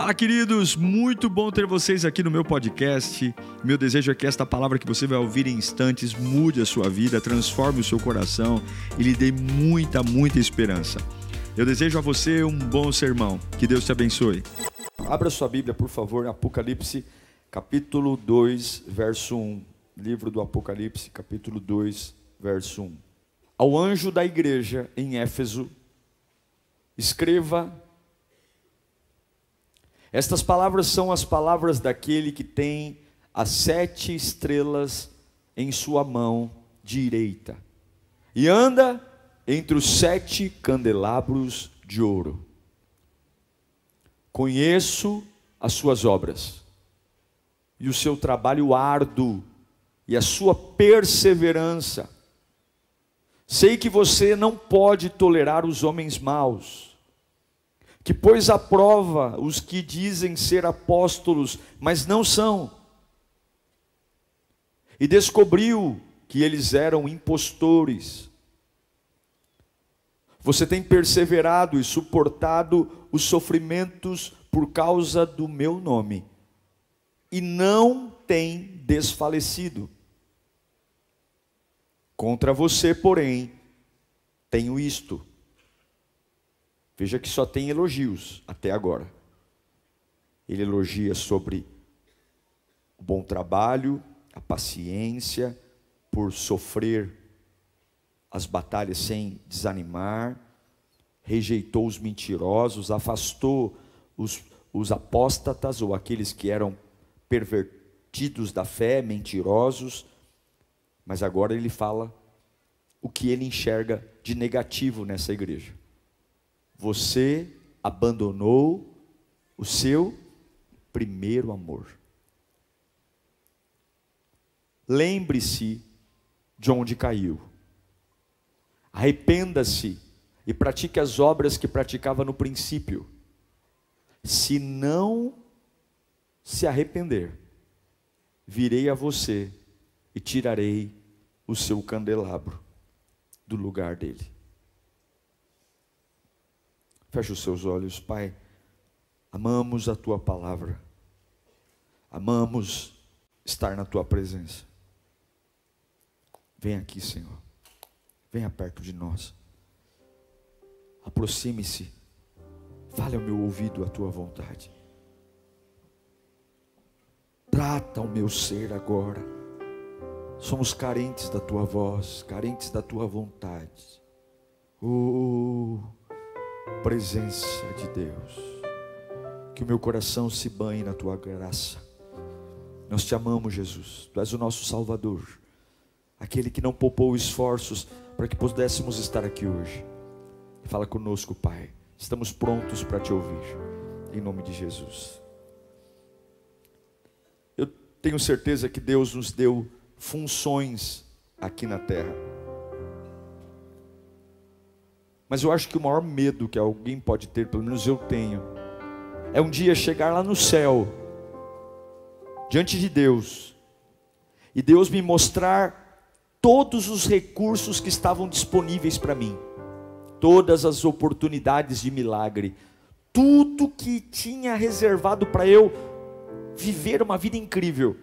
Fala, queridos! Muito bom ter vocês aqui no meu podcast. Meu desejo é que esta palavra que você vai ouvir em instantes mude a sua vida, transforme o seu coração e lhe dê muita, muita esperança. Eu desejo a você um bom sermão. Que Deus te abençoe. Abra sua Bíblia, por favor, Apocalipse, capítulo 2, verso 1. Livro do Apocalipse, capítulo 2, verso 1. Ao anjo da igreja em Éfeso, escreva estas palavras são as palavras daquele que tem as sete estrelas em sua mão direita e anda entre os sete candelabros de ouro. Conheço as suas obras e o seu trabalho árduo e a sua perseverança. Sei que você não pode tolerar os homens maus que pôs à prova os que dizem ser apóstolos, mas não são, e descobriu que eles eram impostores. Você tem perseverado e suportado os sofrimentos por causa do meu nome, e não tem desfalecido. Contra você, porém, tenho isto Veja que só tem elogios até agora. Ele elogia sobre o bom trabalho, a paciência, por sofrer as batalhas sem desanimar, rejeitou os mentirosos, afastou os, os apóstatas ou aqueles que eram pervertidos da fé, mentirosos, mas agora ele fala o que ele enxerga de negativo nessa igreja. Você abandonou o seu primeiro amor. Lembre-se de onde caiu. Arrependa-se e pratique as obras que praticava no princípio. Se não se arrepender, virei a você e tirarei o seu candelabro do lugar dele. Feche os seus olhos, Pai. Amamos a tua palavra. Amamos estar na tua presença. Vem aqui, Senhor. Venha perto de nós. Aproxime-se. Fale ao meu ouvido a tua vontade. Trata o meu ser agora. Somos carentes da tua voz, carentes da tua vontade. Oh, presença de Deus. Que o meu coração se banhe na tua graça. Nós te amamos, Jesus. Tu és o nosso Salvador. Aquele que não poupou esforços para que pudéssemos estar aqui hoje. Fala conosco, Pai. Estamos prontos para te ouvir. Em nome de Jesus. Eu tenho certeza que Deus nos deu funções aqui na terra. Mas eu acho que o maior medo que alguém pode ter, pelo menos eu tenho, é um dia chegar lá no céu, diante de Deus, e Deus me mostrar todos os recursos que estavam disponíveis para mim, todas as oportunidades de milagre, tudo que tinha reservado para eu viver uma vida incrível,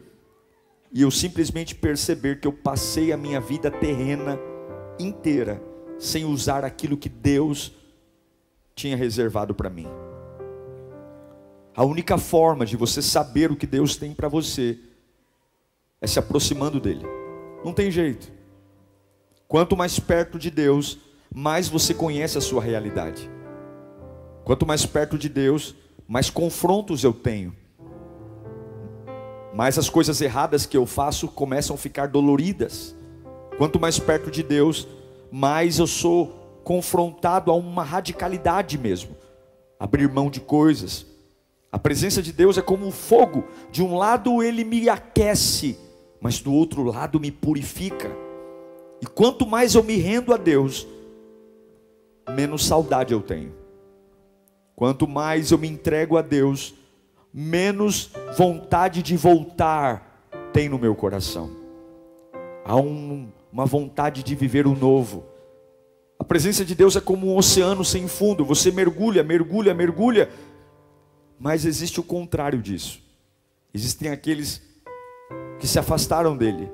e eu simplesmente perceber que eu passei a minha vida terrena inteira sem usar aquilo que Deus tinha reservado para mim. A única forma de você saber o que Deus tem para você é se aproximando dele. Não tem jeito. Quanto mais perto de Deus, mais você conhece a sua realidade. Quanto mais perto de Deus, mais confrontos eu tenho. Mais as coisas erradas que eu faço começam a ficar doloridas. Quanto mais perto de Deus, mais eu sou confrontado a uma radicalidade mesmo, abrir mão de coisas. A presença de Deus é como o fogo, de um lado ele me aquece, mas do outro lado me purifica. E quanto mais eu me rendo a Deus, menos saudade eu tenho. Quanto mais eu me entrego a Deus, menos vontade de voltar tem no meu coração. Há um, uma vontade de viver o novo. A presença de Deus é como um oceano sem fundo, você mergulha, mergulha, mergulha, Mas existe o contrário disso. Existem aqueles que se afastaram dele.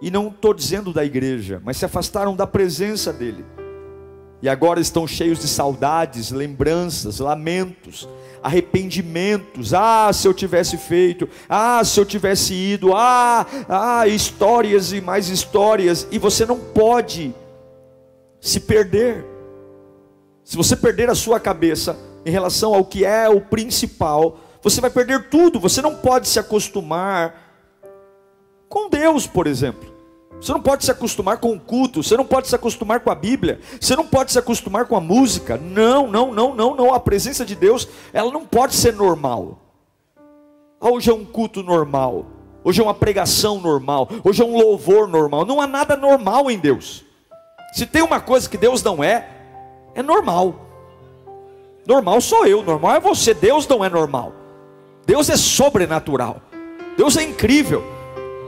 E não estou dizendo da igreja, mas se afastaram da presença dele. E agora estão cheios de saudades, lembranças, lamentos, arrependimentos. Ah, se eu tivesse feito. Ah, se eu tivesse ido. Ah, ah, histórias e mais histórias. E você não pode se perder. Se você perder a sua cabeça em relação ao que é o principal, você vai perder tudo. Você não pode se acostumar com Deus, por exemplo. Você não pode se acostumar com o culto, você não pode se acostumar com a Bíblia, você não pode se acostumar com a música. Não, não, não, não, não. A presença de Deus, ela não pode ser normal. Hoje é um culto normal, hoje é uma pregação normal, hoje é um louvor normal. Não há nada normal em Deus. Se tem uma coisa que Deus não é, é normal. Normal sou eu, normal é você. Deus não é normal. Deus é sobrenatural. Deus é incrível.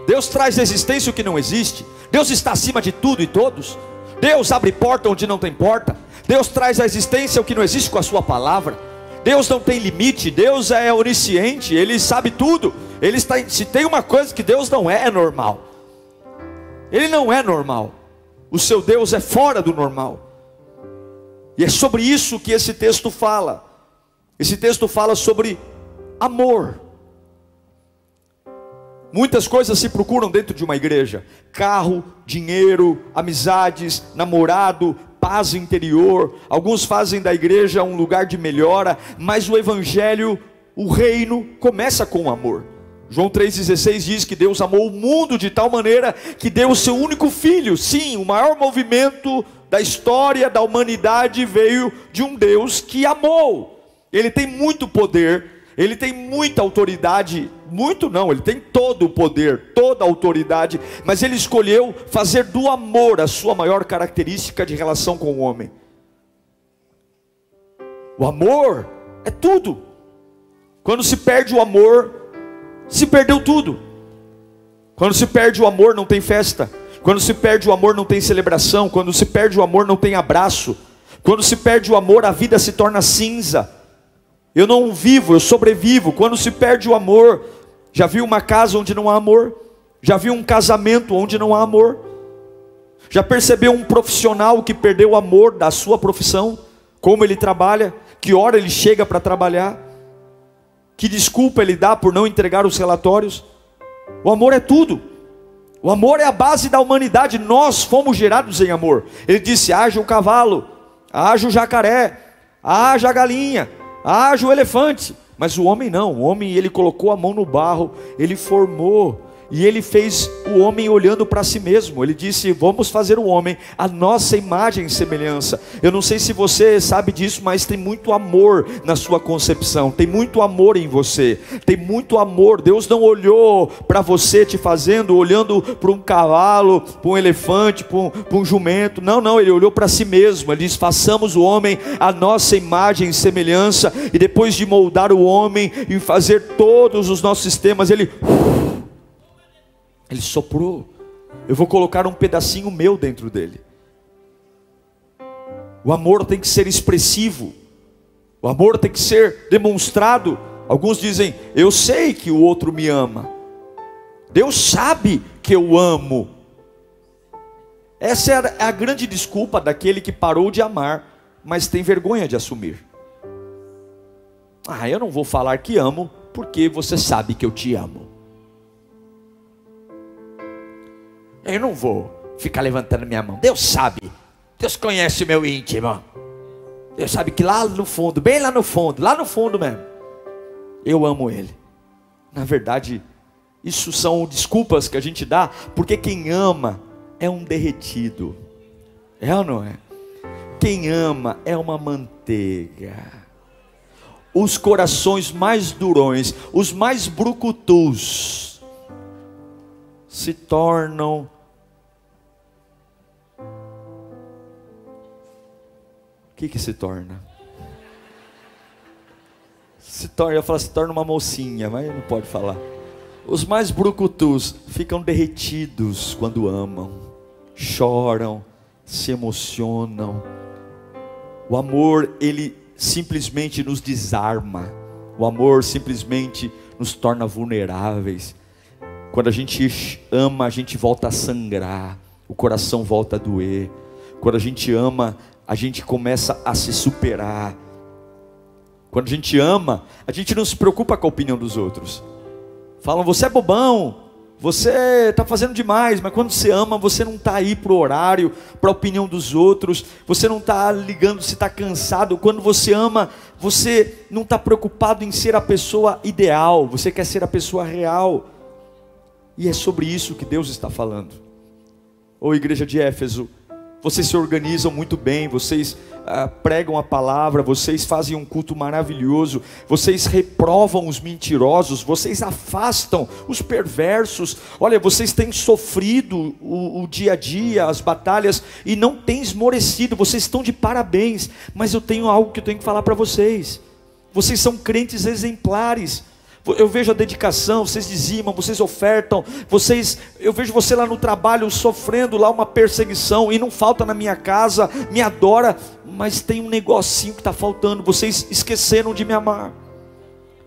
Deus traz existência o que não existe. Deus está acima de tudo e todos. Deus abre porta onde não tem porta. Deus traz a existência o que não existe com a sua palavra. Deus não tem limite, Deus é onisciente, Ele sabe tudo. Ele está, se tem uma coisa que Deus não é, é normal. Ele não é normal. O seu Deus é fora do normal. E é sobre isso que esse texto fala. Esse texto fala sobre amor. Muitas coisas se procuram dentro de uma igreja: carro, dinheiro, amizades, namorado, paz interior. Alguns fazem da igreja um lugar de melhora, mas o evangelho, o reino, começa com amor. João 3,16 diz que Deus amou o mundo de tal maneira que deu o seu único filho. Sim, o maior movimento da história da humanidade veio de um Deus que amou. Ele tem muito poder, ele tem muita autoridade, muito não, ele tem todo o poder, toda a autoridade, mas ele escolheu fazer do amor a sua maior característica de relação com o homem. O amor é tudo. Quando se perde o amor, se perdeu tudo. Quando se perde o amor, não tem festa. Quando se perde o amor, não tem celebração. Quando se perde o amor, não tem abraço. Quando se perde o amor, a vida se torna cinza. Eu não vivo, eu sobrevivo. Quando se perde o amor, já viu uma casa onde não há amor? Já viu um casamento onde não há amor? Já percebeu um profissional que perdeu o amor da sua profissão? Como ele trabalha? Que hora ele chega para trabalhar? Que desculpa ele dá por não entregar os relatórios? O amor é tudo. O amor é a base da humanidade. Nós fomos gerados em amor. Ele disse: haja o cavalo, haja o jacaré, haja a galinha, haja o elefante. Mas o homem não, o homem ele colocou a mão no barro, ele formou e ele fez o homem olhando para si mesmo. Ele disse: Vamos fazer o homem a nossa imagem e semelhança. Eu não sei se você sabe disso, mas tem muito amor na sua concepção, tem muito amor em você, tem muito amor. Deus não olhou para você te fazendo, olhando para um cavalo, para um elefante, para um, um jumento. Não, não, ele olhou para si mesmo. Ele disse: Façamos o homem a nossa imagem e semelhança. E depois de moldar o homem e fazer todos os nossos sistemas, ele ele soprou. Eu vou colocar um pedacinho meu dentro dele. O amor tem que ser expressivo. O amor tem que ser demonstrado. Alguns dizem: Eu sei que o outro me ama. Deus sabe que eu amo. Essa é a grande desculpa daquele que parou de amar, mas tem vergonha de assumir. Ah, eu não vou falar que amo, porque você sabe que eu te amo. Eu não vou ficar levantando minha mão. Deus sabe. Deus conhece o meu íntimo. Deus sabe que lá no fundo, bem lá no fundo, lá no fundo mesmo, eu amo Ele. Na verdade, isso são desculpas que a gente dá, porque quem ama é um derretido. É ou não é? Quem ama é uma manteiga. Os corações mais durões, os mais brucutus, se tornam O que que se torna? Se torna, eu falo, se torna uma mocinha, mas não pode falar. Os mais brucutus ficam derretidos quando amam, choram, se emocionam. O amor, ele simplesmente nos desarma. O amor simplesmente nos torna vulneráveis. Quando a gente ama, a gente volta a sangrar, o coração volta a doer. Quando a gente ama, a gente começa a se superar. Quando a gente ama, a gente não se preocupa com a opinião dos outros. Falam, você é bobão, você está fazendo demais, mas quando você ama, você não está aí para o horário, para a opinião dos outros, você não está ligando se está cansado. Quando você ama, você não está preocupado em ser a pessoa ideal, você quer ser a pessoa real. E é sobre isso que Deus está falando. Ô igreja de Éfeso, vocês se organizam muito bem, vocês ah, pregam a palavra, vocês fazem um culto maravilhoso, vocês reprovam os mentirosos, vocês afastam os perversos. Olha, vocês têm sofrido o, o dia a dia, as batalhas, e não têm esmorecido, vocês estão de parabéns, mas eu tenho algo que eu tenho que falar para vocês. Vocês são crentes exemplares eu vejo a dedicação, vocês dizimam, vocês ofertam, vocês, eu vejo você lá no trabalho sofrendo lá uma perseguição e não falta na minha casa, me adora, mas tem um negocinho que está faltando, vocês esqueceram de me amar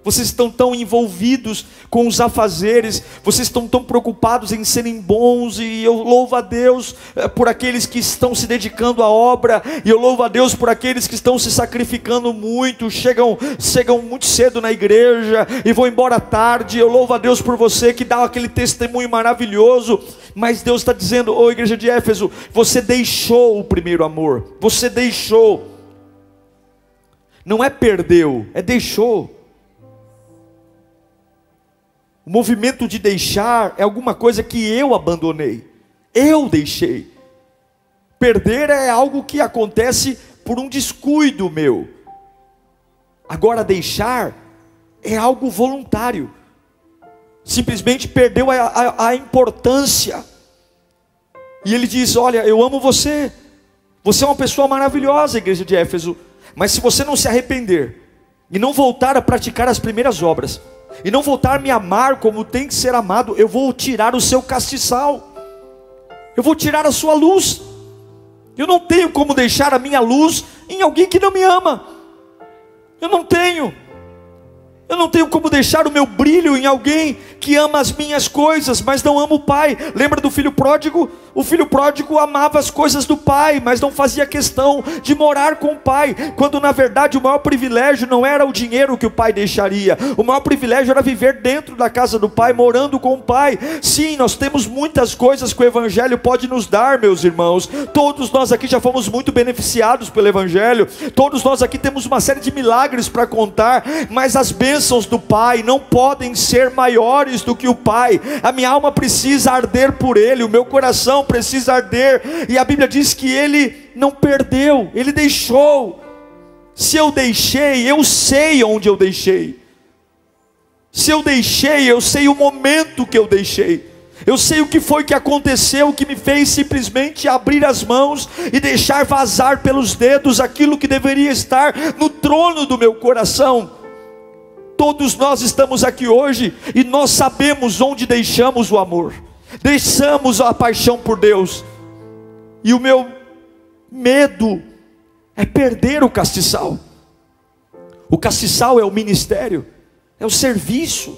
vocês estão tão envolvidos com os afazeres, vocês estão tão preocupados em serem bons, e eu louvo a Deus eh, por aqueles que estão se dedicando à obra, e eu louvo a Deus por aqueles que estão se sacrificando muito, chegam, chegam muito cedo na igreja e vão embora tarde. Eu louvo a Deus por você que dá aquele testemunho maravilhoso, mas Deus está dizendo, ô oh, igreja de Éfeso, você deixou o primeiro amor, você deixou. Não é perdeu, é deixou. O movimento de deixar é alguma coisa que eu abandonei, eu deixei. Perder é algo que acontece por um descuido meu. Agora, deixar é algo voluntário. Simplesmente perdeu a, a, a importância. E ele diz: Olha, eu amo você. Você é uma pessoa maravilhosa, igreja de Éfeso. Mas se você não se arrepender e não voltar a praticar as primeiras obras, e não voltar a me amar como tem que ser amado, eu vou tirar o seu castiçal, eu vou tirar a sua luz. Eu não tenho como deixar a minha luz em alguém que não me ama. Eu não tenho. Eu não tenho como deixar o meu brilho em alguém que ama as minhas coisas, mas não ama o pai. Lembra do filho pródigo? O filho pródigo amava as coisas do pai, mas não fazia questão de morar com o pai, quando na verdade o maior privilégio não era o dinheiro que o pai deixaria, o maior privilégio era viver dentro da casa do pai, morando com o pai. Sim, nós temos muitas coisas que o evangelho pode nos dar, meus irmãos. Todos nós aqui já fomos muito beneficiados pelo evangelho, todos nós aqui temos uma série de milagres para contar, mas as bênçãos do pai não podem ser maiores do que o pai. A minha alma precisa arder por ele, o meu coração precisa arder, e a Bíblia diz que ele não perdeu, ele deixou. Se eu deixei, eu sei onde eu deixei. Se eu deixei, eu sei o momento que eu deixei. Eu sei o que foi que aconteceu que me fez simplesmente abrir as mãos e deixar vazar pelos dedos aquilo que deveria estar no trono do meu coração. Todos nós estamos aqui hoje e nós sabemos onde deixamos o amor deixamos a paixão por Deus, e o meu medo é perder o castiçal. O castiçal é o ministério, é o serviço,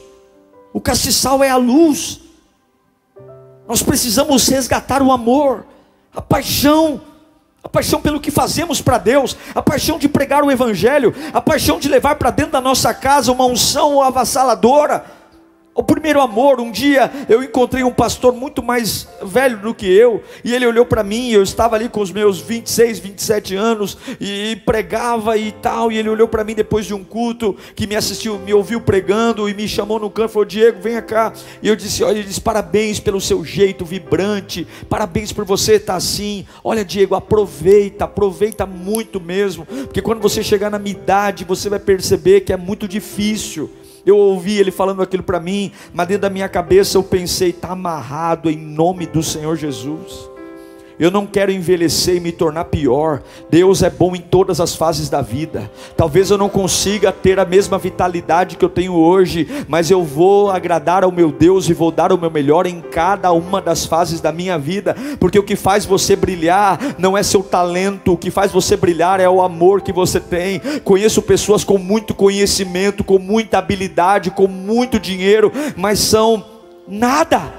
o castiçal é a luz. Nós precisamos resgatar o amor, a paixão, a paixão pelo que fazemos para Deus, a paixão de pregar o Evangelho, a paixão de levar para dentro da nossa casa uma unção avassaladora o primeiro amor, um dia eu encontrei um pastor muito mais velho do que eu, e ele olhou para mim, eu estava ali com os meus 26, 27 anos, e pregava e tal, e ele olhou para mim depois de um culto, que me assistiu, me ouviu pregando, e me chamou no canto, falou, Diego, venha cá, e eu disse, olha, ele disse, parabéns pelo seu jeito vibrante, parabéns por você estar assim, olha Diego, aproveita, aproveita muito mesmo, porque quando você chegar na minha idade, você vai perceber que é muito difícil, eu ouvi ele falando aquilo para mim, mas dentro da minha cabeça eu pensei, está amarrado em nome do Senhor Jesus. Eu não quero envelhecer e me tornar pior. Deus é bom em todas as fases da vida. Talvez eu não consiga ter a mesma vitalidade que eu tenho hoje, mas eu vou agradar ao meu Deus e vou dar o meu melhor em cada uma das fases da minha vida, porque o que faz você brilhar não é seu talento, o que faz você brilhar é o amor que você tem. Conheço pessoas com muito conhecimento, com muita habilidade, com muito dinheiro, mas são nada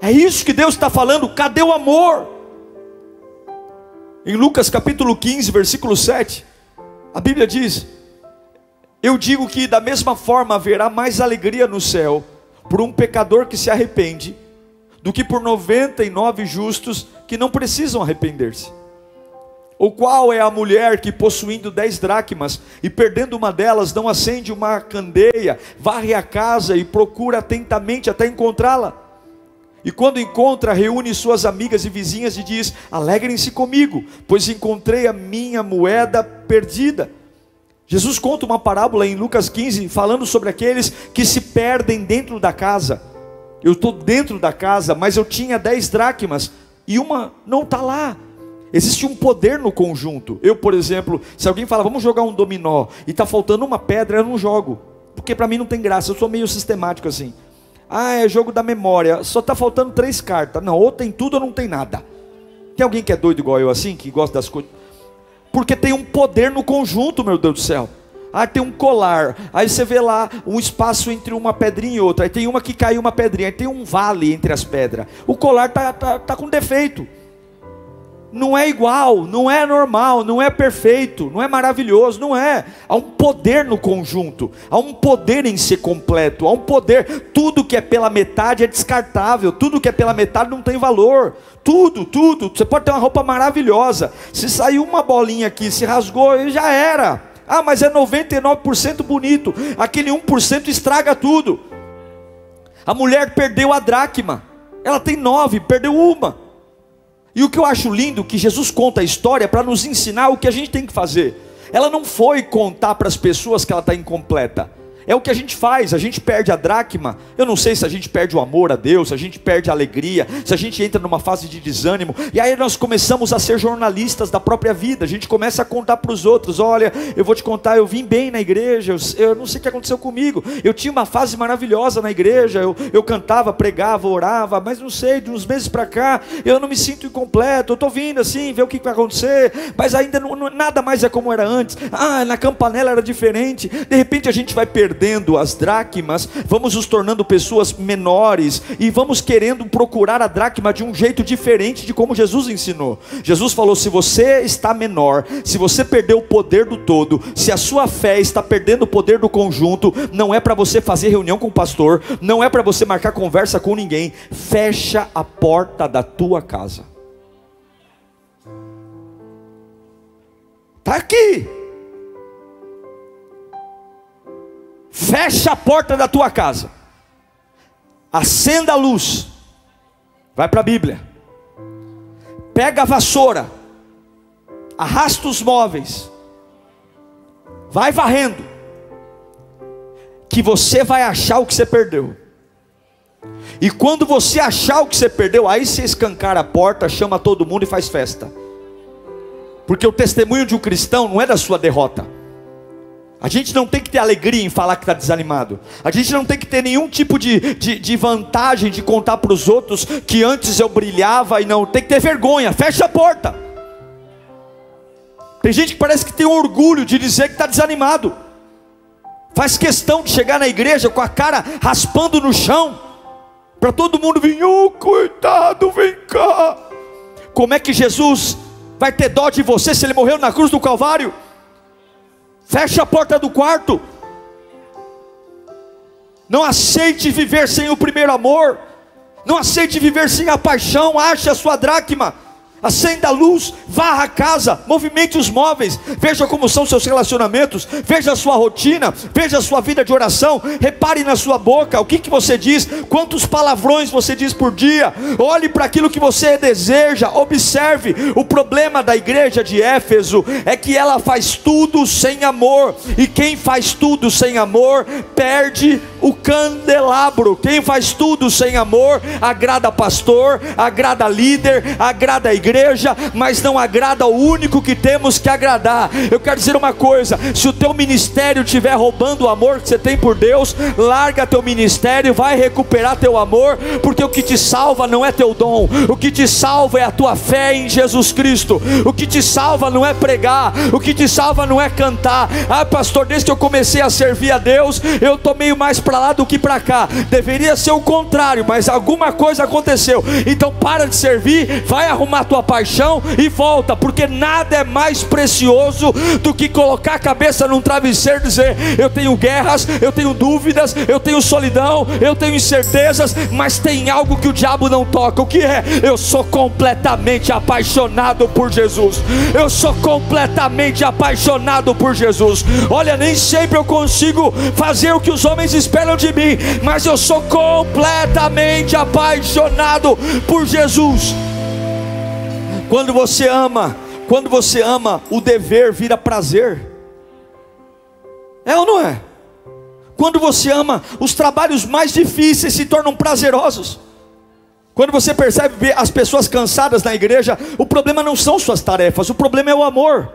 é isso que Deus está falando. Cadê o amor? Em Lucas capítulo 15, versículo 7, a Bíblia diz: Eu digo que da mesma forma haverá mais alegria no céu por um pecador que se arrepende, do que por 99 justos que não precisam arrepender-se. Ou qual é a mulher que, possuindo dez dracmas e perdendo uma delas, não acende uma candeia, varre a casa e procura atentamente até encontrá-la? E quando encontra, reúne suas amigas e vizinhas e diz: Alegrem-se comigo, pois encontrei a minha moeda perdida. Jesus conta uma parábola em Lucas 15, falando sobre aqueles que se perdem dentro da casa. Eu estou dentro da casa, mas eu tinha dez dracmas e uma não está lá. Existe um poder no conjunto. Eu, por exemplo, se alguém fala, vamos jogar um dominó e está faltando uma pedra, eu não jogo, porque para mim não tem graça. Eu sou meio sistemático assim. Ah, é jogo da memória. Só está faltando três cartas. Não, ou tem tudo ou não tem nada. Tem alguém que é doido igual eu assim, que gosta das coisas? Porque tem um poder no conjunto, meu Deus do céu. Ah, tem um colar. Aí você vê lá um espaço entre uma pedrinha e outra. Aí tem uma que caiu uma pedrinha. Aí tem um vale entre as pedras. O colar tá, tá, tá com defeito não é igual, não é normal, não é perfeito, não é maravilhoso, não é. Há um poder no conjunto, há um poder em ser completo, há um poder. Tudo que é pela metade é descartável, tudo que é pela metade não tem valor. Tudo, tudo. Você pode ter uma roupa maravilhosa, se saiu uma bolinha aqui, se rasgou, já era. Ah, mas é 99% bonito, aquele 1% estraga tudo. A mulher perdeu a dracma, ela tem nove, perdeu uma. E o que eu acho lindo que Jesus conta a história para nos ensinar o que a gente tem que fazer. Ela não foi contar para as pessoas que ela está incompleta. É o que a gente faz, a gente perde a dracma. Eu não sei se a gente perde o amor a Deus, se a gente perde a alegria, se a gente entra numa fase de desânimo. E aí nós começamos a ser jornalistas da própria vida. A gente começa a contar para os outros: olha, eu vou te contar, eu vim bem na igreja, eu, eu, não sei o que aconteceu comigo. Eu tinha uma fase maravilhosa na igreja, eu, eu cantava, pregava, orava, mas não sei, de uns meses para cá, eu não me sinto incompleto. Eu estou vindo assim, ver o que vai acontecer, mas ainda não, não, nada mais é como era antes. Ah, na campanela era diferente. De repente a gente vai perder perdendo as dracmas, vamos nos tornando pessoas menores e vamos querendo procurar a dracma de um jeito diferente de como Jesus ensinou. Jesus falou: se você está menor, se você perdeu o poder do todo, se a sua fé está perdendo o poder do conjunto, não é para você fazer reunião com o pastor, não é para você marcar conversa com ninguém, fecha a porta da tua casa. Está aqui. Fecha a porta da tua casa. Acenda a luz. Vai para a Bíblia. Pega a vassoura. Arrasta os móveis. Vai varrendo. Que você vai achar o que você perdeu. E quando você achar o que você perdeu, aí você escancar a porta, chama todo mundo e faz festa. Porque o testemunho de um cristão não é da sua derrota. A gente não tem que ter alegria em falar que está desanimado. A gente não tem que ter nenhum tipo de, de, de vantagem de contar para os outros que antes eu brilhava e não. Tem que ter vergonha. Fecha a porta. Tem gente que parece que tem orgulho de dizer que está desanimado. Faz questão de chegar na igreja com a cara raspando no chão. Para todo mundo vir, oh, coitado, vem cá. Como é que Jesus vai ter dó de você se ele morreu na cruz do Calvário? Feche a porta do quarto. Não aceite viver sem o primeiro amor. Não aceite viver sem a paixão. Ache a sua dracma acenda a luz, varra a casa, movimente os móveis, veja como são seus relacionamentos, veja a sua rotina, veja a sua vida de oração, repare na sua boca, o que, que você diz, quantos palavrões você diz por dia, olhe para aquilo que você deseja, observe. O problema da igreja de Éfeso é que ela faz tudo sem amor, e quem faz tudo sem amor perde o candelabro. Quem faz tudo sem amor, agrada pastor, agrada líder, agrada a igreja, mas não agrada o único que temos que agradar. Eu quero dizer uma coisa: se o teu ministério estiver roubando o amor que você tem por Deus, larga teu ministério, vai recuperar teu amor, porque o que te salva não é teu dom, o que te salva é a tua fé em Jesus Cristo. O que te salva não é pregar, o que te salva não é cantar. Ah, pastor, desde que eu comecei a servir a Deus, eu estou meio mais para lá do que para cá. Deveria ser o contrário, mas alguma coisa aconteceu. Então para de servir, vai arrumar tua paixão e volta, porque nada é mais precioso do que colocar a cabeça num travesseiro e dizer: Eu tenho guerras, eu tenho dúvidas, eu tenho solidão, eu tenho incertezas, mas tem algo que o diabo não toca. O que é? Eu sou completamente apaixonado por Jesus. Eu sou completamente apaixonado por Jesus. Olha, nem sempre eu consigo fazer o que os homens esperam de mim, mas eu sou completamente apaixonado por Jesus. Quando você ama, quando você ama, o dever vira prazer. É ou não é? Quando você ama, os trabalhos mais difíceis se tornam prazerosos. Quando você percebe as pessoas cansadas na igreja, o problema não são suas tarefas, o problema é o amor.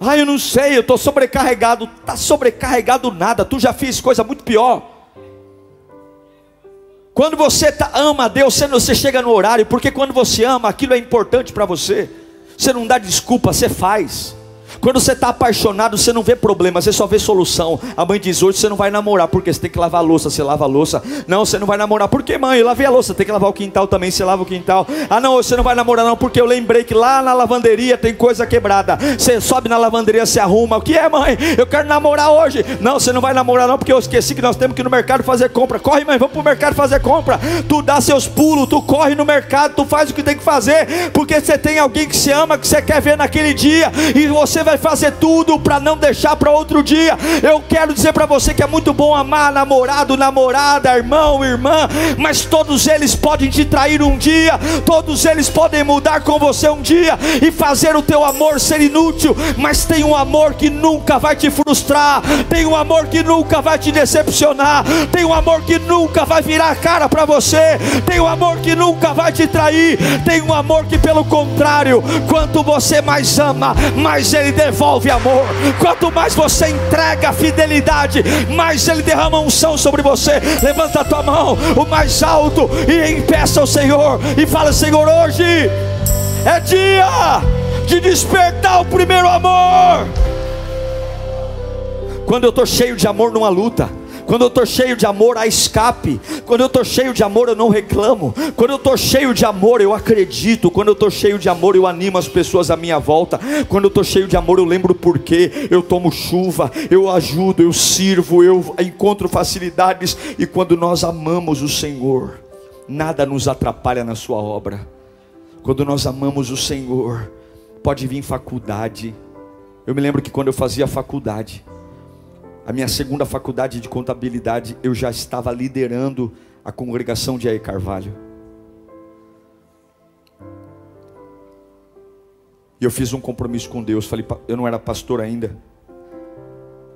Ah, eu não sei, eu estou sobrecarregado. Está sobrecarregado nada, tu já fiz coisa muito pior. Quando você tá, ama a Deus, você chega no horário, porque quando você ama, aquilo é importante para você. Você não dá desculpa, você faz. Quando você está apaixonado, você não vê problema, você só vê solução. A mãe diz: hoje você não vai namorar, porque você tem que lavar a louça, você lava a louça. Não, você não vai namorar, porque mãe, eu lavei a louça, tem que lavar o quintal também, você lava o quintal. Ah, não, você não vai namorar, não, porque eu lembrei que lá na lavanderia tem coisa quebrada. Você sobe na lavanderia, se arruma. O que é, mãe? Eu quero namorar hoje. Não, você não vai namorar, não, porque eu esqueci que nós temos que ir no mercado fazer compra. Corre, mãe, vamos para o mercado fazer compra. Tu dá seus pulos, tu corre no mercado, tu faz o que tem que fazer, porque você tem alguém que se ama, que você quer ver naquele dia, e você vai fazer tudo para não deixar para outro dia. Eu quero dizer para você que é muito bom amar namorado, namorada, irmão, irmã, mas todos eles podem te trair um dia, todos eles podem mudar com você um dia e fazer o teu amor ser inútil, mas tem um amor que nunca vai te frustrar, tem um amor que nunca vai te decepcionar, tem um amor que nunca vai virar a cara para você, tem um amor que nunca vai te trair, tem um amor que pelo contrário, quanto você mais ama, mais ele devolve amor. Quanto mais você entrega fidelidade, mais Ele derrama unção sobre você. Levanta a tua mão, o mais alto, e impeça ao Senhor. E fala: Senhor, hoje é dia de despertar o primeiro amor. Quando eu estou cheio de amor numa luta quando eu estou cheio de amor, há escape. Quando eu estou cheio de amor, eu não reclamo. Quando eu estou cheio de amor, eu acredito. Quando eu estou cheio de amor, eu animo as pessoas à minha volta. Quando eu estou cheio de amor, eu lembro o porquê. Eu tomo chuva, eu ajudo, eu sirvo, eu encontro facilidades. E quando nós amamos o Senhor, nada nos atrapalha na Sua obra. Quando nós amamos o Senhor, pode vir faculdade. Eu me lembro que quando eu fazia faculdade, a minha segunda faculdade de contabilidade, eu já estava liderando a congregação de Aê Carvalho. E eu fiz um compromisso com Deus. Falei, eu não era pastor ainda,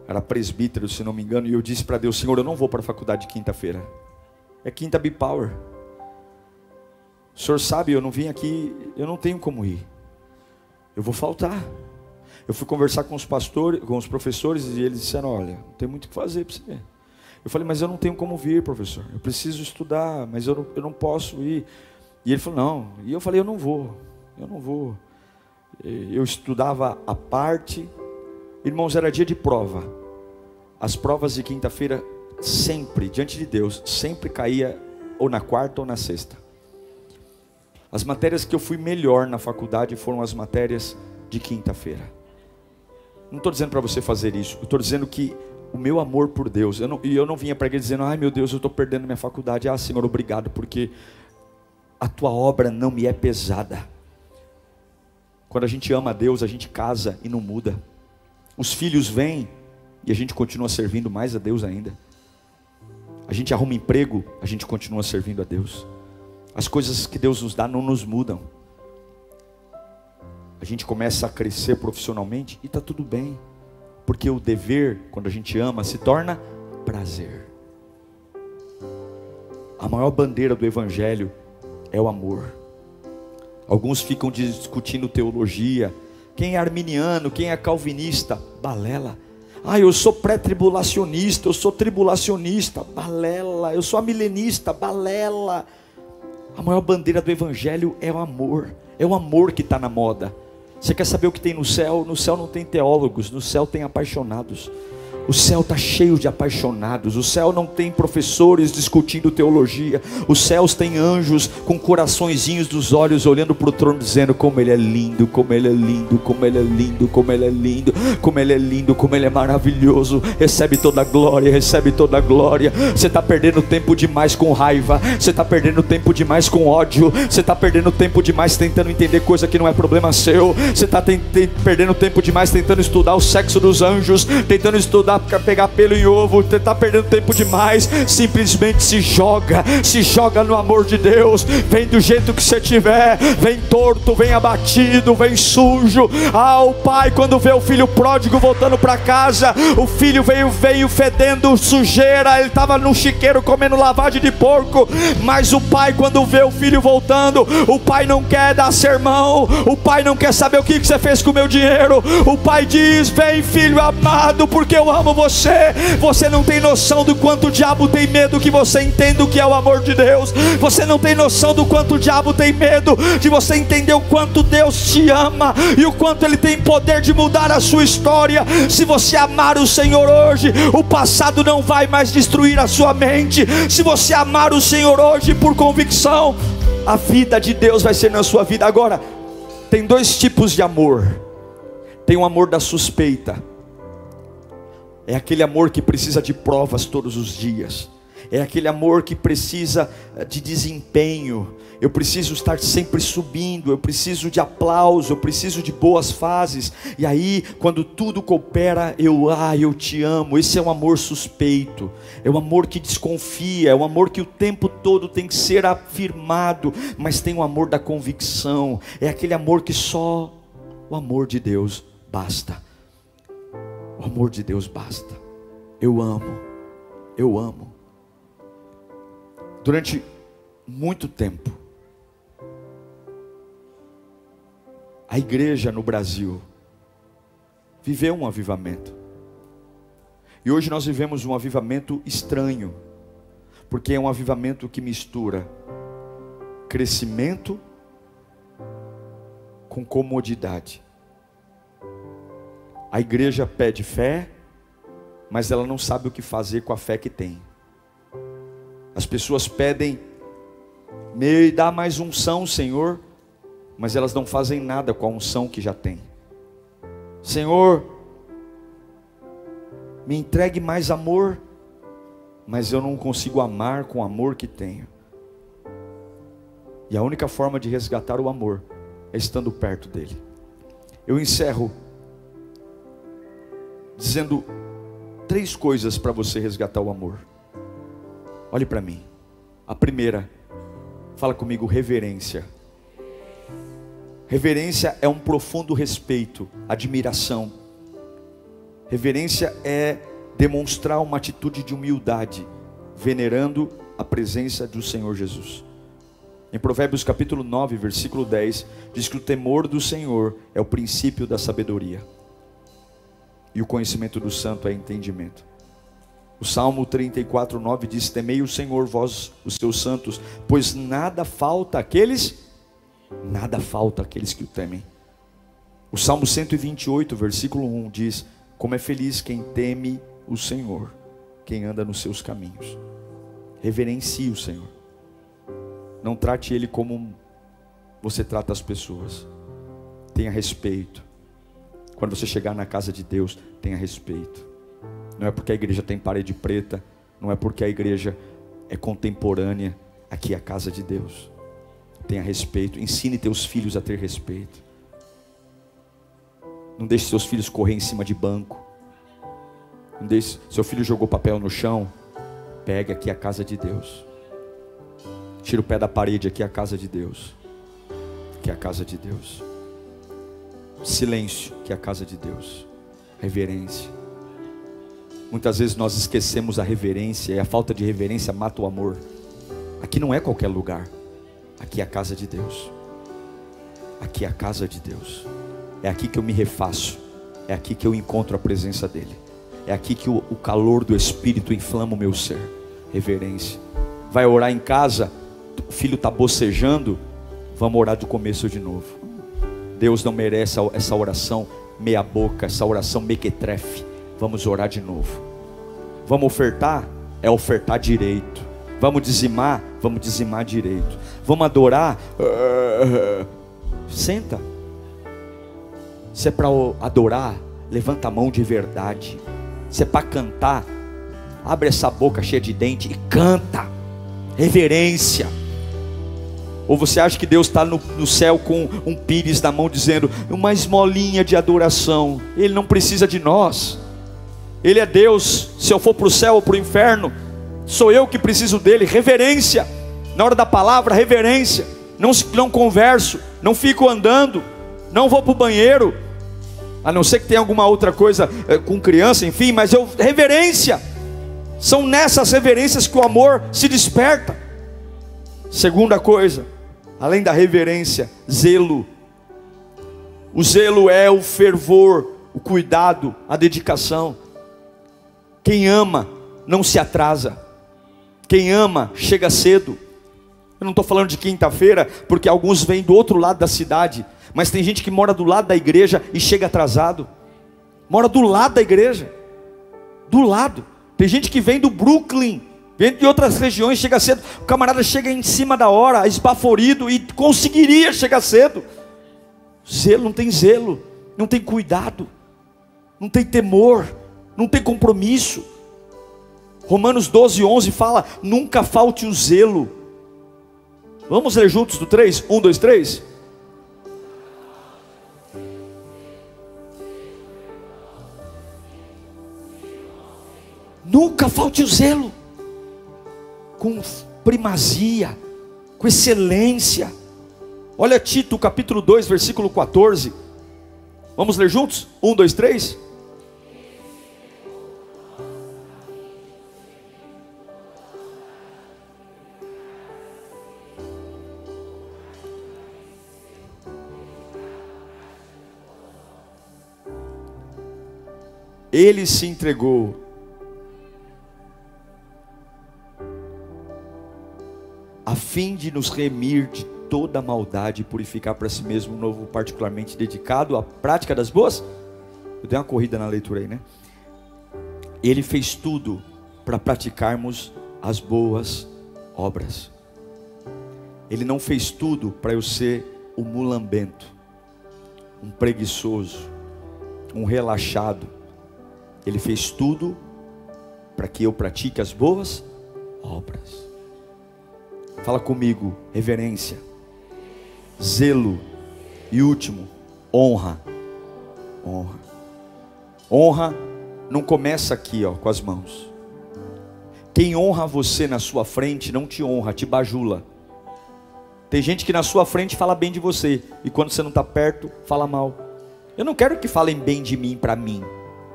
era presbítero, se não me engano. E eu disse para Deus: Senhor, eu não vou para a faculdade quinta-feira. É quinta B-Power. O senhor sabe, eu não vim aqui, eu não tenho como ir. Eu vou faltar. Eu fui conversar com os pastores, com os professores e eles disseram: "Olha, não tem muito o que fazer para você". Eu falei: "Mas eu não tenho como vir, professor. Eu preciso estudar, mas eu não, eu não posso ir". E ele falou: "Não". E eu falei: "Eu não vou. Eu não vou". Eu estudava a parte. Irmãos, era dia de prova. As provas de quinta-feira sempre diante de Deus, sempre caía ou na quarta ou na sexta. As matérias que eu fui melhor na faculdade foram as matérias de quinta-feira. Não estou dizendo para você fazer isso. estou dizendo que o meu amor por Deus. Eu não, e eu não vinha para ele dizendo, ai meu Deus, eu estou perdendo minha faculdade. Ah, Senhor, obrigado, porque a tua obra não me é pesada. Quando a gente ama a Deus, a gente casa e não muda. Os filhos vêm e a gente continua servindo mais a Deus ainda. A gente arruma emprego, a gente continua servindo a Deus. As coisas que Deus nos dá não nos mudam a gente começa a crescer profissionalmente e está tudo bem. Porque o dever, quando a gente ama, se torna prazer. A maior bandeira do Evangelho é o amor. Alguns ficam discutindo teologia. Quem é arminiano, quem é calvinista? Balela. Ah, eu sou pré-tribulacionista, eu sou tribulacionista, balela. Eu sou amilenista, balela. A maior bandeira do Evangelho é o amor. É o amor que está na moda. Você quer saber o que tem no céu? No céu não tem teólogos, no céu tem apaixonados. O céu está cheio de apaixonados. O céu não tem professores discutindo teologia. Os céus têm anjos com coraçõezinhos dos olhos olhando para o trono, dizendo como ele é lindo, como ele é lindo, como ele é lindo, como ele é lindo, como ele é lindo, como ele é maravilhoso. Recebe toda a glória, recebe toda a glória. Você está perdendo tempo demais com raiva. Você está perdendo tempo demais com ódio. Você está perdendo tempo demais tentando entender coisa que não é problema seu. Você está perdendo tempo demais tentando estudar o sexo dos anjos, tentando estudar pegar pelo em ovo, está perdendo tempo demais. Simplesmente se joga, se joga no amor de Deus. Vem do jeito que você tiver, vem torto, vem abatido, vem sujo. Ah, o pai, quando vê o filho pródigo voltando para casa, o filho veio, veio fedendo sujeira, ele estava no chiqueiro comendo lavagem de porco. Mas o pai, quando vê o filho voltando, o pai não quer dar sermão, o pai não quer saber o que você fez com o meu dinheiro. O pai diz: Vem, filho amado, porque eu amo amo você. Você não tem noção do quanto o diabo tem medo que você entenda o que é o amor de Deus. Você não tem noção do quanto o diabo tem medo de você entender o quanto Deus te ama e o quanto ele tem poder de mudar a sua história. Se você amar o Senhor hoje, o passado não vai mais destruir a sua mente. Se você amar o Senhor hoje por convicção, a vida de Deus vai ser na sua vida. Agora, tem dois tipos de amor. Tem o amor da suspeita é aquele amor que precisa de provas todos os dias. É aquele amor que precisa eh, de desempenho. Eu preciso estar sempre subindo, eu preciso de aplauso, eu preciso de boas fases. E aí, quando tudo coopera, eu, ah, eu te amo. Esse é um amor suspeito. É um amor que desconfia, é um amor que o tempo todo tem que ser afirmado, mas tem o amor da convicção. É aquele amor que só o amor de Deus basta. O amor de Deus basta. Eu amo. Eu amo. Durante muito tempo, a igreja no Brasil viveu um avivamento. E hoje nós vivemos um avivamento estranho, porque é um avivamento que mistura crescimento com comodidade. A igreja pede fé, mas ela não sabe o que fazer com a fé que tem. As pessoas pedem, me dá mais unção, Senhor, mas elas não fazem nada com a unção que já tem. Senhor, me entregue mais amor, mas eu não consigo amar com o amor que tenho. E a única forma de resgatar o amor é estando perto dele. Eu encerro dizendo três coisas para você resgatar o amor. Olhe para mim. A primeira, fala comigo, reverência. Reverência é um profundo respeito, admiração. Reverência é demonstrar uma atitude de humildade, venerando a presença do Senhor Jesus. Em Provérbios capítulo 9, versículo 10, diz que o temor do Senhor é o princípio da sabedoria e o conhecimento do santo é entendimento. O Salmo 34, 9 diz: Temei o Senhor, vós, os seus santos, pois nada falta àqueles, nada falta àqueles que o temem. O Salmo 128, versículo 1 diz: Como é feliz quem teme o Senhor, quem anda nos seus caminhos. Reverencie o Senhor. Não trate Ele como você trata as pessoas. Tenha respeito. Quando você chegar na casa de Deus, tenha respeito. Não é porque a igreja tem parede preta, não é porque a igreja é contemporânea, aqui é a casa de Deus. Tenha respeito, ensine teus filhos a ter respeito. Não deixe seus filhos correr em cima de banco. Não deixe, seu filho jogou papel no chão, pegue aqui a casa de Deus. Tira o pé da parede, aqui é a casa de Deus. Aqui é a casa de Deus silêncio, que é a casa de Deus. Reverência. Muitas vezes nós esquecemos a reverência e a falta de reverência mata o amor. Aqui não é qualquer lugar. Aqui é a casa de Deus. Aqui é a casa de Deus. É aqui que eu me refaço. É aqui que eu encontro a presença dEle. É aqui que o, o calor do Espírito inflama o meu ser. Reverência. Vai orar em casa, o filho está bocejando. Vamos orar do começo de novo. Deus não merece essa oração meia boca, essa oração mequetrefe. Vamos orar de novo. Vamos ofertar? É ofertar direito. Vamos dizimar? Vamos dizimar direito. Vamos adorar? Uh, senta. Se é para adorar, levanta a mão de verdade. Se é para cantar, abre essa boca cheia de dente e canta. Reverência. Ou você acha que Deus está no, no, céu com um pires na mão dizendo uma esmolinha de adoração? Ele não precisa de nós. Ele é Deus. Se eu for para o céu ou para o inferno, sou eu que preciso dele. Reverência. Na hora da palavra, reverência. Não, não converso, não fico andando, não vou para o banheiro, a não ser que tenha alguma outra coisa é, com criança, enfim, mas eu reverência. São nessas reverências que o amor se desperta. Segunda coisa, além da reverência, zelo. O zelo é o fervor, o cuidado, a dedicação. Quem ama não se atrasa. Quem ama chega cedo. Eu não estou falando de quinta-feira, porque alguns vêm do outro lado da cidade, mas tem gente que mora do lado da igreja e chega atrasado. Mora do lado da igreja. Do lado. Tem gente que vem do Brooklyn, vem de outras regiões, chega cedo. O camarada chega em cima da hora, esbaforido e conseguiria chegar cedo. Zelo, não tem zelo, não tem cuidado, não tem temor não tem compromisso. Romanos 12, 11 fala: nunca falte o zelo. Vamos ler juntos do 3? 1, 2, 3. Nunca falte o zelo, com primazia, com excelência. Olha Tito capítulo 2, versículo 14. Vamos ler juntos? 1, 2, 3. Ele se entregou. Fim de nos remir de toda maldade e purificar para si mesmo um novo, particularmente dedicado à prática das boas. Eu dei uma corrida na leitura aí, né? Ele fez tudo para praticarmos as boas obras. Ele não fez tudo para eu ser um mulambento, um preguiçoso, um relaxado, ele fez tudo para que eu pratique as boas obras. Fala comigo, reverência, zelo e último, honra. Honra. Honra não começa aqui, ó, com as mãos. Quem honra você na sua frente não te honra, te bajula. Tem gente que na sua frente fala bem de você e quando você não está perto, fala mal. Eu não quero que falem bem de mim para mim.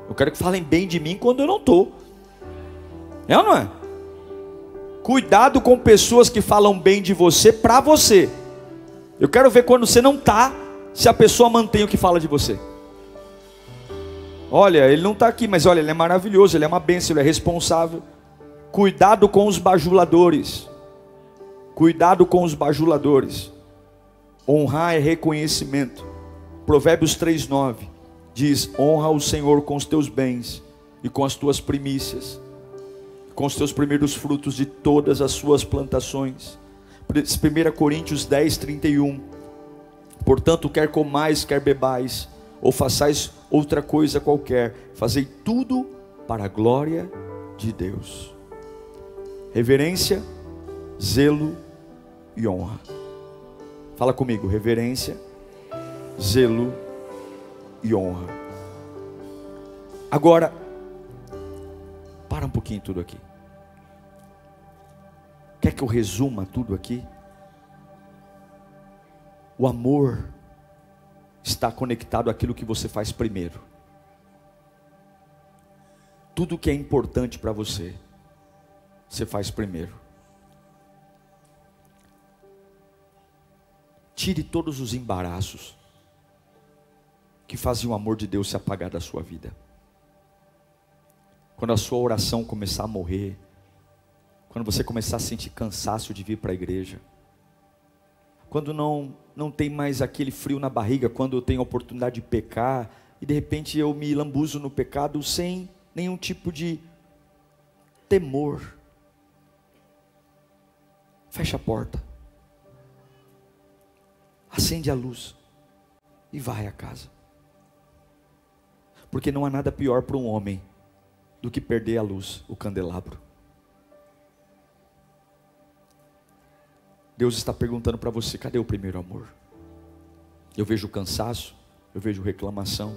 Eu quero que falem bem de mim quando eu não estou. É ou não é? Cuidado com pessoas que falam bem de você para você. Eu quero ver quando você não está, se a pessoa mantém o que fala de você. Olha, ele não está aqui, mas olha, ele é maravilhoso, ele é uma bênção, ele é responsável. Cuidado com os bajuladores. Cuidado com os bajuladores. Honrar é reconhecimento. Provérbios 3:9 diz: honra o Senhor com os teus bens e com as tuas primícias, com os teus primeiros frutos de todas as suas plantações. 1 Coríntios 10, 31. Portanto, quer comais, quer bebais, ou façais outra coisa qualquer, fazei tudo para a glória de Deus. Reverência, zelo e honra. Fala comigo, reverência, zelo e honra. Agora, para um pouquinho tudo aqui. Quer que eu resuma tudo aqui? O amor está conectado àquilo que você faz primeiro. Tudo que é importante para você, você faz primeiro. Tire todos os embaraços que fazem o amor de Deus se apagar da sua vida. Quando a sua oração começar a morrer, quando você começar a sentir cansaço de vir para a igreja, quando não não tem mais aquele frio na barriga, quando eu tenho a oportunidade de pecar e de repente eu me lambuzo no pecado sem nenhum tipo de temor. Fecha a porta. Acende a luz e vai a casa. Porque não há nada pior para um homem do que perder a luz, o candelabro. Deus está perguntando para você: cadê o primeiro amor? Eu vejo cansaço, eu vejo reclamação,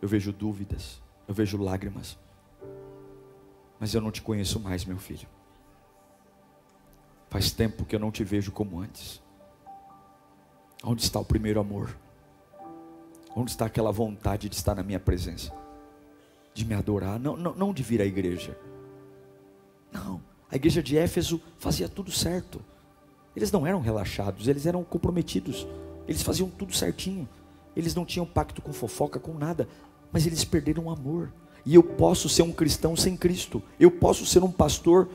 eu vejo dúvidas, eu vejo lágrimas, mas eu não te conheço mais, meu filho. Faz tempo que eu não te vejo como antes. Onde está o primeiro amor? Onde está aquela vontade de estar na minha presença? De me adorar? Não, não, não de vir à igreja. Não. A igreja de Éfeso fazia tudo certo. Eles não eram relaxados, eles eram comprometidos. Eles faziam tudo certinho. Eles não tinham pacto com fofoca, com nada. Mas eles perderam o amor. E eu posso ser um cristão sem Cristo. Eu posso ser um pastor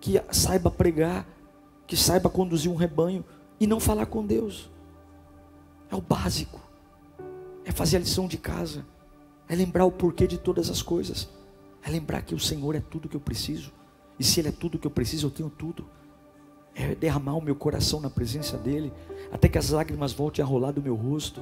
que saiba pregar, que saiba conduzir um rebanho e não falar com Deus. É o básico. É fazer a lição de casa. É lembrar o porquê de todas as coisas. É lembrar que o Senhor é tudo que eu preciso. E se Ele é tudo que eu preciso, eu tenho tudo. É derramar o meu coração na presença dEle. Até que as lágrimas voltem a rolar do meu rosto.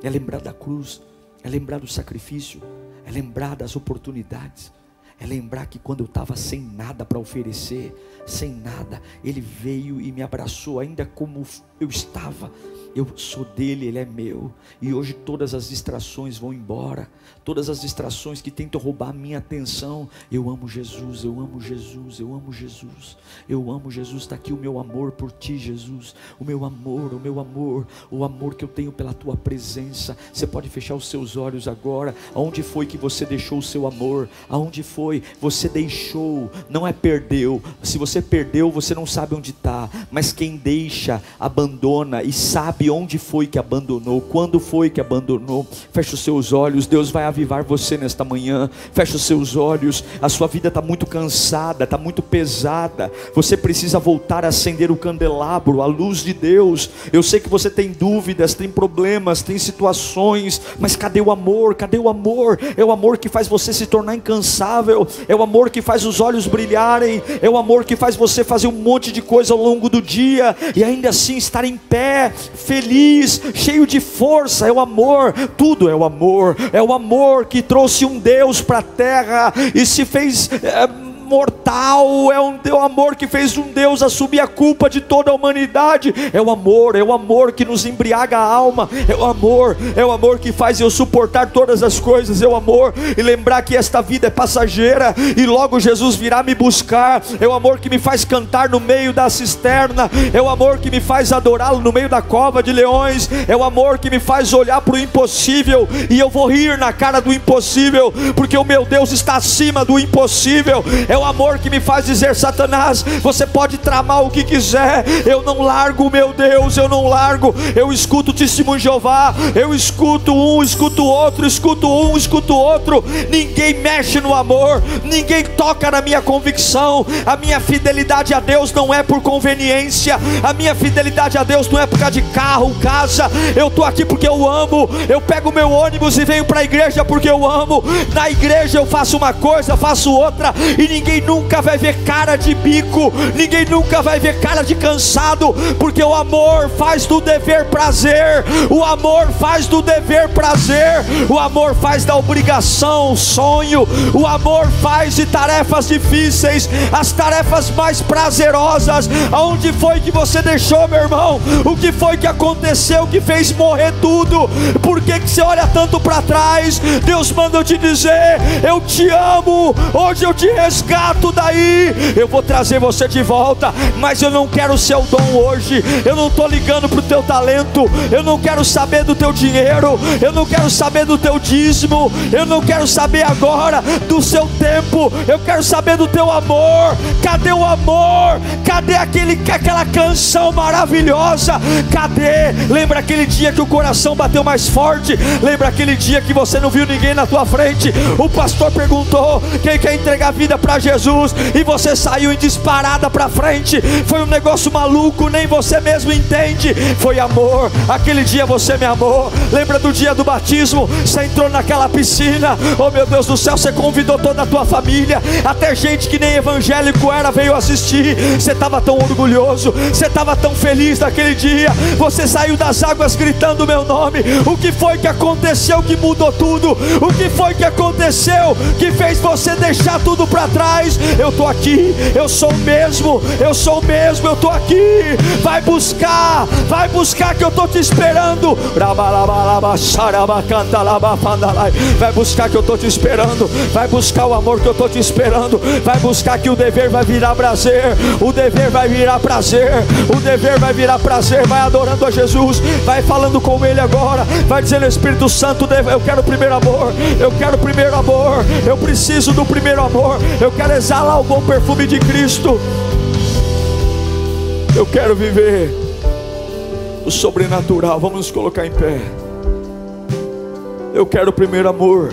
É lembrar da cruz. É lembrar do sacrifício. É lembrar das oportunidades. É lembrar que quando eu estava sem nada para oferecer, sem nada, Ele veio e me abraçou, ainda como eu estava eu sou dele, ele é meu. E hoje todas as distrações vão embora. Todas as distrações que tentam roubar a minha atenção. Eu amo Jesus, eu amo Jesus, eu amo Jesus. Eu amo Jesus. Está aqui o meu amor por ti, Jesus. O meu amor, o meu amor, o amor que eu tenho pela tua presença. Você pode fechar os seus olhos agora. Aonde foi que você deixou o seu amor? Aonde foi? Você deixou, não é perdeu. Se você perdeu, você não sabe onde está. Mas quem deixa, abandona e sabe onde foi que abandonou, quando foi que abandonou. Feche os seus olhos, Deus vai avivar você nesta manhã. Feche os seus olhos, a sua vida está muito cansada, está muito pesada. Você precisa voltar a acender o candelabro, a luz de Deus. Eu sei que você tem dúvidas, tem problemas, tem situações, mas cadê o amor? Cadê o amor? É o amor que faz você se tornar incansável, é o amor que faz os olhos brilharem, é o amor que faz você fazer um monte de coisa ao longo do dia e ainda assim estar em pé, feliz, cheio de força, é o amor, tudo é o amor, é o amor que trouxe um Deus para a terra e se fez. É, mortal, é, um, o amor que fez um Deus assumir a culpa de toda a humanidade, é o amor, é o amor que nos embriaga a alma, é o amor, é o amor que faz eu suportar todas as coisas, é o amor e lembrar que esta vida é passageira e logo Jesus virá me buscar, é o amor que me faz cantar no meio da cisterna, é o amor que me faz adorá-lo no meio da cova de leões, é o amor que me faz olhar para o impossível e eu vou rir na cara do impossível, porque o meu Deus está acima do impossível, é é o amor que me faz dizer: Satanás, você pode tramar o que quiser, eu não largo, meu Deus, eu não largo. Eu escuto o testemunho de Jeová, eu escuto um, escuto outro, escuto um, escuto outro. Ninguém mexe no amor, ninguém toca na minha convicção. A minha fidelidade a Deus não é por conveniência, a minha fidelidade a Deus não é por causa de carro, casa. Eu estou aqui porque eu amo. Eu pego meu ônibus e venho para a igreja porque eu amo. Na igreja eu faço uma coisa, faço outra, e ninguém ninguém nunca vai ver cara de bico, ninguém nunca vai ver cara de cansado, porque o amor faz do dever prazer, o amor faz do dever prazer, o amor faz da obrigação sonho, o amor faz de tarefas difíceis as tarefas mais prazerosas. Aonde foi que você deixou, meu irmão? O que foi que aconteceu que fez morrer tudo? Por que, que você olha tanto para trás? Deus manda eu te dizer: Eu te amo, hoje eu te resgato resgato daí, eu vou trazer você de volta. Mas eu não quero o seu dom hoje, eu não estou ligando para o teu talento, eu não quero saber do teu dinheiro, eu não quero saber do teu dízimo, eu não quero saber agora do seu tempo, eu quero saber do teu amor. Cadê o amor? Cadê aquele, aquela canção maravilhosa? Cadê? Lembra aquele dia que o coração bateu mais forte? Lembra aquele dia que você não viu ninguém na tua frente? O pastor perguntou: quem quer entregar a vida para Jesus? E você saiu em disparada para frente. Foi um negócio maluco, nem você mesmo entende. Foi amor. Aquele dia você me amou. Lembra do dia do batismo? Você entrou naquela piscina. Oh meu Deus do céu, você convidou toda a tua família. Até gente que nem evangélico era veio assistir. Você estava tão orgulhoso, você estava tão feliz naquele dia. Você saiu das águas gritando meu nome. O que foi que aconteceu que mudou tudo? O que foi que aconteceu que fez você deixar tudo para trás? Eu estou aqui, eu sou o mesmo, eu sou o mesmo, eu estou aqui. Vai buscar, vai buscar que eu estou te esperando. Vai buscar que eu estou te esperando. Vai buscar o amor que eu estou te esperando. Vai buscar que o dever vai virar prazer. O dever vai virar prazer. O dever vai virar prazer. Vai adorando a Jesus. Vai falando com Ele agora. Vai dizendo, Espírito Santo, eu quero o primeiro amor. Eu quero o primeiro amor. Eu preciso do primeiro amor. Eu quero exalar o bom perfume de Cristo. Eu quero viver o sobrenatural. Vamos nos colocar em pé. Eu quero o primeiro amor.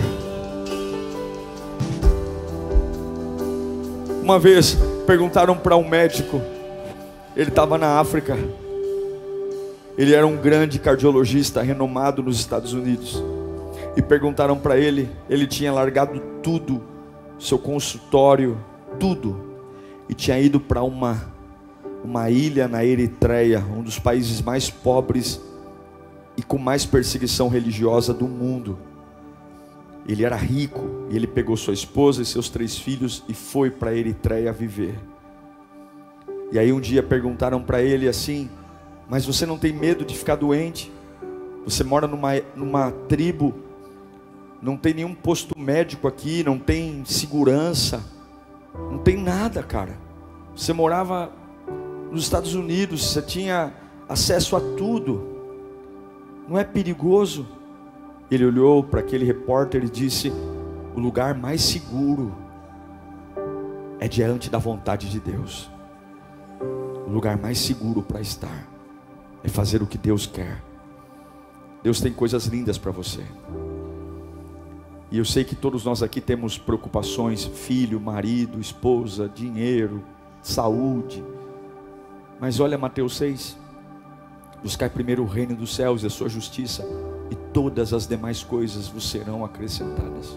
Uma vez perguntaram para um médico, ele estava na África, ele era um grande cardiologista renomado nos Estados Unidos, e perguntaram para ele, ele tinha largado tudo, seu consultório, tudo, e tinha ido para uma, uma ilha na Eritreia, um dos países mais pobres e com mais perseguição religiosa do mundo. Ele era rico e ele pegou sua esposa e seus três filhos e foi para Eritreia viver. E aí um dia perguntaram para ele assim: Mas você não tem medo de ficar doente? Você mora numa, numa tribo, não tem nenhum posto médico aqui, não tem segurança, não tem nada, cara. Você morava nos Estados Unidos, você tinha acesso a tudo. Não é perigoso? Ele olhou para aquele repórter e disse: O lugar mais seguro é diante da vontade de Deus. O lugar mais seguro para estar é fazer o que Deus quer. Deus tem coisas lindas para você. E eu sei que todos nós aqui temos preocupações: filho, marido, esposa, dinheiro, saúde. Mas olha Mateus 6. Buscar primeiro o reino dos céus e a sua justiça e todas as demais coisas vos serão acrescentadas.